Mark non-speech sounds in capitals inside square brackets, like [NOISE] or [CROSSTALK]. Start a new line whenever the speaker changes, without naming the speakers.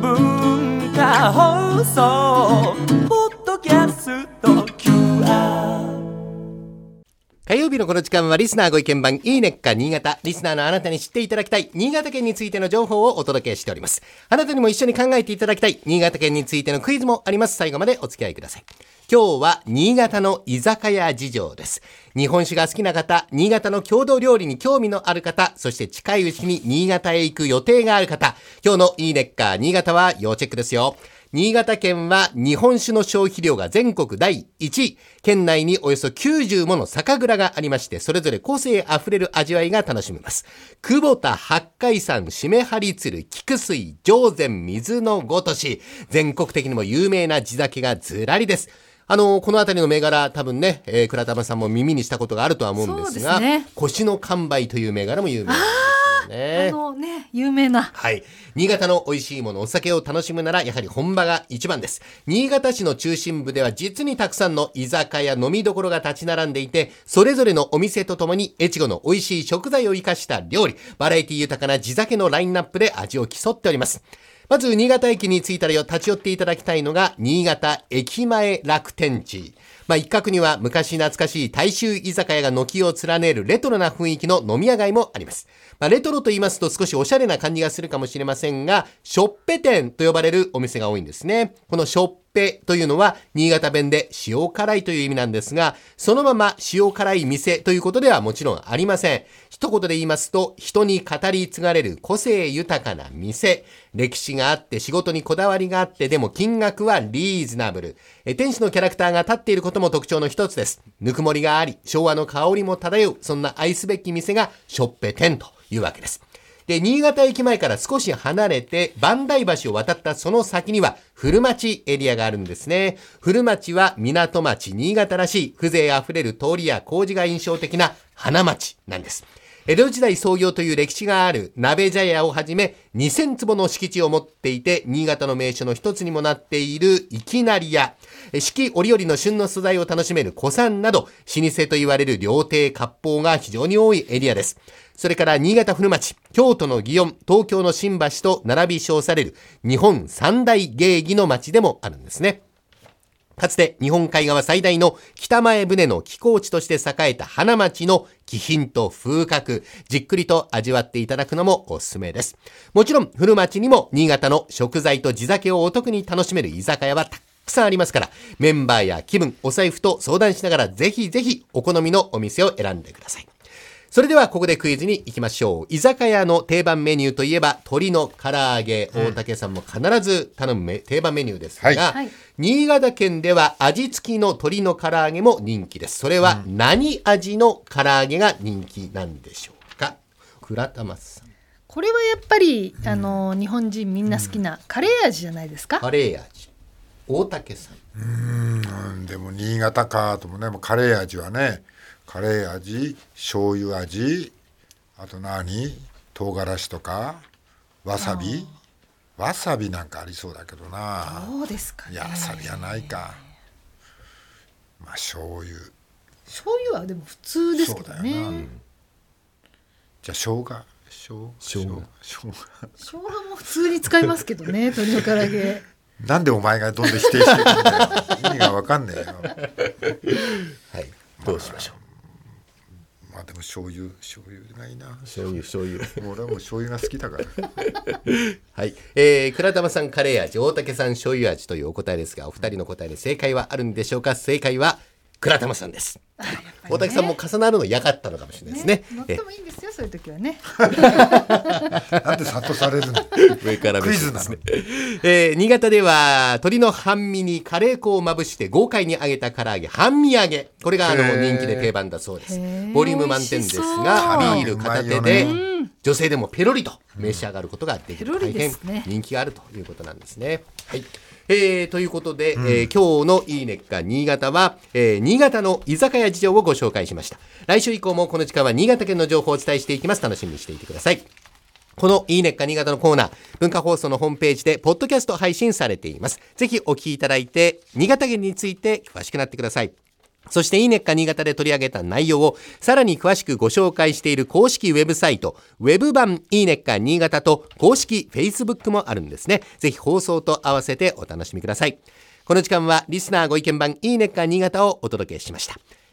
文化放送
火曜日のこの時間はリスナーご意見番いいねっか新潟。リスナーのあなたに知っていただきたい新潟県についての情報をお届けしております。あなたにも一緒に考えていただきたい新潟県についてのクイズもあります。最後までお付き合いください。今日は新潟の居酒屋事情です。日本酒が好きな方、新潟の郷土料理に興味のある方、そして近いうちに新潟へ行く予定がある方、今日のいいねっか新潟は要チェックですよ。新潟県は日本酒の消費量が全国第1位。県内におよそ90もの酒蔵がありまして、それぞれ個性あふれる味わいが楽しめます。久保田八海山、締め張り鶴、菊水、上善、水のごとし、全国的にも有名な地酒がずらりです。あの、この辺りの銘柄、多分ね、えー、倉玉さんも耳にしたことがあるとは思うんですが、
すね
腰の完売という銘柄も有名ですよ
あ
ね。
のね、有名な。
はい。新潟の美味しいもの、お酒を楽しむなら、やはり本場が一番です。新潟市の中心部では実にたくさんの居酒屋、飲みどころが立ち並んでいて、それぞれのお店とともに、越後の美味しい食材を生かした料理、バラエティ豊かな地酒のラインナップで味を競っております。まず、新潟駅に着いたらよ、立ち寄っていただきたいのが、新潟駅前楽天地。まあ、一角には昔懐かしい大衆居酒屋が軒を連ねるレトロな雰囲気の飲み屋街もあります。まあ、レトロと言いますと少しおしゃれな感じがするかもしれませんが、ショッペ店と呼ばれるお店が多いんですね。このショッペというのは新潟弁で塩辛いという意味なんですが、そのまま塩辛い店ということではもちろんありません。一言で言いますと、人に語り継がれる個性豊かな店。歴史があって仕事にこだわりがあって、でも金額はリーズナブル。え店主のキャラクターが立っていることも特徴の一つです。ぬくもりがあり、昭和の香りも漂う、そんな愛すべき店がショッペ店というわけです。で、新潟駅前から少し離れて、万代橋を渡ったその先には、古町エリアがあるんですね。古町は港町新潟らしい、風情あふれる通りや工事が印象的な花町なんです。江戸時代創業という歴史がある鍋茶屋をはじめ2000坪の敷地を持っていて新潟の名所の一つにもなっているいきなり屋。四季折々の旬の素材を楽しめる古参など老舗と言われる料亭割烹が非常に多いエリアです。それから新潟古町京都の祇園東京の新橋と並び称される日本三大芸妓の町でもあるんですね。かつて日本海側最大の北前船の寄港地として栄えた花町の気品と風格、じっくりと味わっていただくのもおすすめです。もちろん、古町にも新潟の食材と地酒をお得に楽しめる居酒屋はたくさんありますから、メンバーや気分、お財布と相談しながらぜひぜひお好みのお店を選んでください。それではここでクイズに行きましょう。居酒屋の定番メニューといえば鶏の唐揚げ。大竹さんも必ず頼むめ定番メニューですが、
はい
はい
新潟県では味付きの鶏の唐揚げも人気です。それは何味の唐揚げが人気なんでしょうか？倉玉さん。
これはやっぱり、あの日本人みんな好きなカレー味じゃないですか？
カレー味。大竹さん。
うんでも新潟かともねもうカレー味はねカレー味醤油味あと何？唐辛子とかわさび？わさびなんかありそうだけどな。
どうですかね。
いやわさびはないか。まあ醤油。
醤油はでも普通ですけど
そうだよな。
ね。
じゃあ生姜。生
生姜。
生姜。
生姜も普通に使いますけどね、[LAUGHS] 鶏の唐揚げ。
なんでお前がどんどん否定していくんだよ。意味がわかんねえよ。
はい。どうしましょう。
醤油醤油がいいな
醤油、醤油。
もう俺はもう醤油が好きだから [LAUGHS]
はい。えー、倉玉さんカレー味、大竹さん醤油味というお答えですが、お二人の答えに正解はあるんでしょうか？正解は、倉玉さんです。大竹さんも重なるの嫌がったのかもしれないですね。
乗ってもいいんですよ、そういう時はね。
なんで諭されるの [LAUGHS]
上から目
クイ
ですね。えー新潟では鶏の半身にカレー粉をまぶして豪快に揚げた唐揚げ半身揚げ。これがあの人気で定番だそうです。ボリューム満点ですがビール片手で女性でもペロリと召し上がることができる。大変人気があるということなんですね。はいえー、ということで、えー今日のいいねっか新潟は、えー新潟の居酒屋事情をご紹介しました。来週以降もこの時間は新潟県の情報をお伝えしていきます。楽しみにしていてください。このいいねっか新潟のコーナー、文化放送のホームページで、ポッドキャスト配信されています。ぜひお聞きいただいて、新潟県について詳しくなってください。そして、いいねっか新潟で取り上げた内容をさらに詳しくご紹介している公式ウェブサイト、ウェブ版いいねっか新潟と公式 Facebook もあるんですね。ぜひ放送と合わせてお楽しみください。この時間はリスナーご意見版いいねっか新潟をお届けしました。